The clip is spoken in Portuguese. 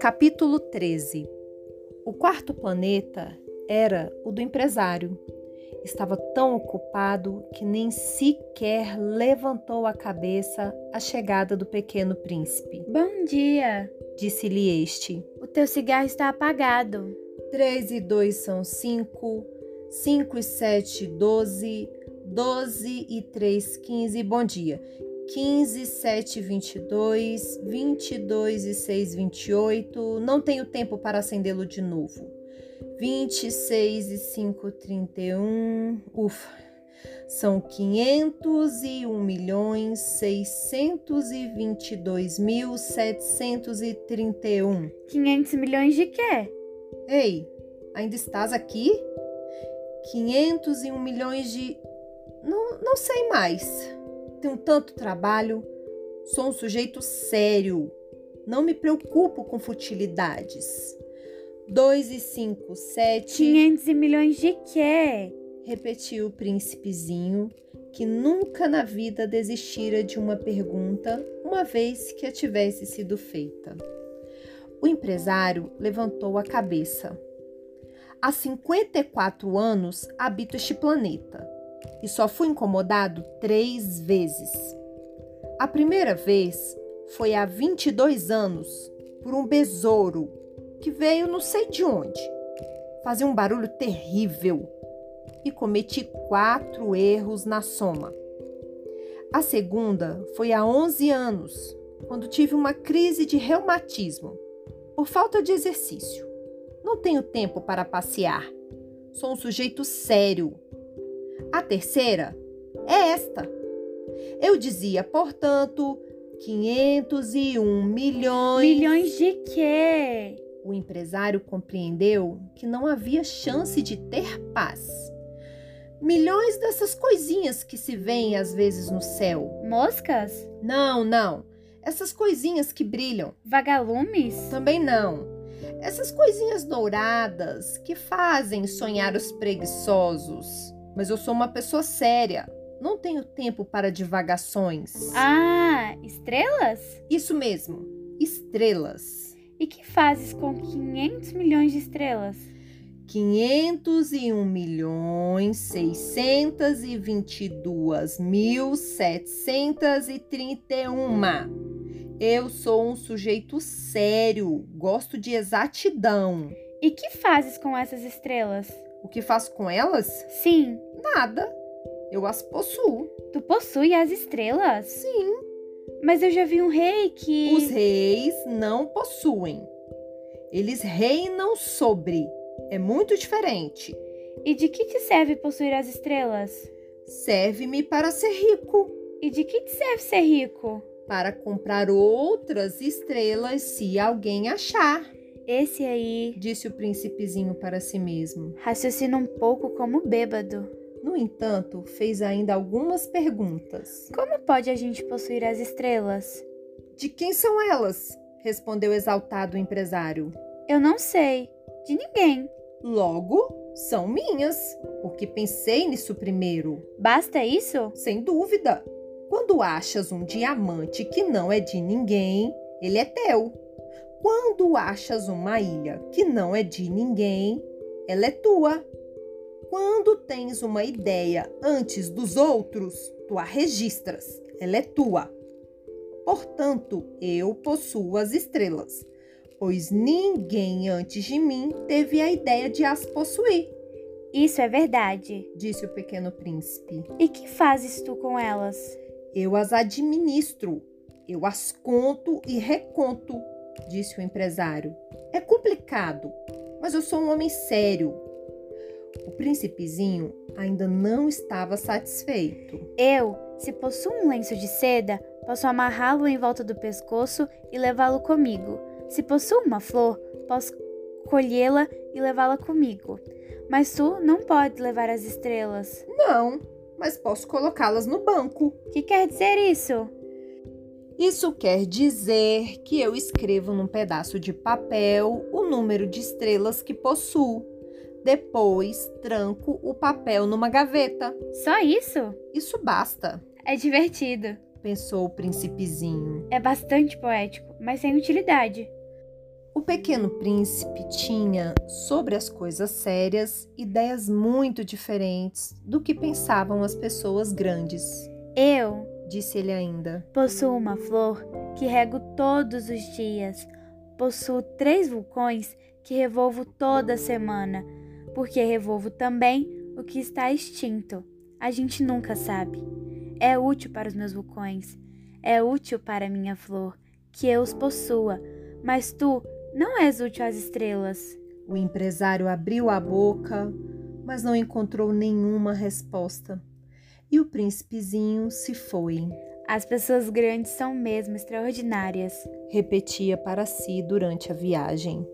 Capítulo 13 O quarto planeta era o do empresário. Estava tão ocupado que nem sequer levantou a cabeça à chegada do pequeno príncipe. Bom dia, Disse-lhe este. o teu cigarro está apagado. Três e dois são cinco, cinco e sete, doze, doze e três, quinze. Bom dia. Quinze, sete, vinte e dois, vinte e dois e seis, vinte e oito. Não tenho tempo para acendê-lo de novo. Vinte e seis e cinco, trinta e um. Ufa. São quinhentos e um milhões seiscentos e vinte e dois mil setecentos e trinta e um. 500 milhões de quê? Ei, ainda estás aqui? 501 milhões de. Não, não sei mais. Tenho tanto trabalho. Sou um sujeito sério. Não me preocupo com futilidades. 2 e 5, 7. 500 milhões de quê? Repetiu o príncipezinho, que nunca na vida desistira de uma pergunta, uma vez que a tivesse sido feita. O empresário levantou a cabeça. Há 54 anos habito este planeta e só fui incomodado três vezes. A primeira vez foi há 22 anos por um besouro que veio não sei de onde. Fazia um barulho terrível e cometi quatro erros na soma. A segunda foi há 11 anos, quando tive uma crise de reumatismo por falta de exercício. Não tenho tempo para passear. Sou um sujeito sério. A terceira é esta. Eu dizia, portanto, 501 milhões. Milhões de quê? O empresário compreendeu que não havia chance de ter paz. Milhões dessas coisinhas que se veem às vezes no céu. Moscas? Não, não. Essas coisinhas que brilham. Vagalumes? Também não. Essas coisinhas douradas que fazem sonhar os preguiçosos. Mas eu sou uma pessoa séria. Não tenho tempo para divagações. Ah, estrelas? Isso mesmo, estrelas. E que fazes com 500 milhões de estrelas? 501 milhões 622 mil 731. Eu sou um sujeito sério, gosto de exatidão. E que fazes com essas estrelas? O que faço com elas? Sim, Nada. Eu as possuo. tu possui as estrelas? Sim. Mas eu já vi um rei que. Os reis não possuem. Eles reinam sobre. É muito diferente. E de que te serve possuir as estrelas? Serve-me para ser rico, E de que te serve ser rico? para comprar outras estrelas se alguém achar, Esse aí disse o príncipezinho para si mesmo. raciocina um pouco como bêbado. No entanto, fez ainda algumas perguntas. Como pode a gente possuir as estrelas? De quem são elas? respondeu exaltado o empresário. Eu não sei. De ninguém. Logo, são minhas, porque pensei nisso primeiro. Basta isso? Sem dúvida. Quando achas um diamante que não é de ninguém, ele é teu. Quando achas uma ilha que não é de ninguém, ela é tua. Quando tens uma ideia antes dos outros, tu a registras, ela é tua. Portanto, eu possuo as estrelas, pois ninguém antes de mim teve a ideia de as possuir, Isso é verdade. disse o pequeno príncipe. E que fazes tu com elas? Eu as administro, eu as conto e reconto, disse o empresário. É complicado, mas eu sou um homem sério. O príncipezinho ainda não estava satisfeito. Eu, se possuo um lenço de seda, posso amarrá-lo em volta do pescoço e levá-lo comigo. Se possuo uma flor, posso colhê-la e levá-la comigo. Mas tu não podes levar as estrelas. Não, mas posso colocá-las no banco. Que quer dizer isso? Isso quer dizer que eu escrevo num pedaço de papel o número de estrelas que possuo. Depois, tranco o papel numa gaveta. Só isso? Isso basta. É divertido. pensou o príncipezinho. É bastante poético, mas sem utilidade. O pequeno príncipe tinha, sobre as coisas sérias, ideias muito diferentes do que pensavam as pessoas grandes. Eu, disse ele ainda, possuo uma flor que rego todos os dias. Possuo três vulcões que revolvo toda semana, porque revolvo também o que está extinto. A gente nunca sabe. É útil para os meus vulcões, é útil para a minha flor, que eu os possua, mas tu não és útil às estrelas. O empresário abriu a boca, mas não encontrou nenhuma resposta. E o príncipezinho se foi. As pessoas grandes são mesmo extraordinárias, repetia para si durante a viagem.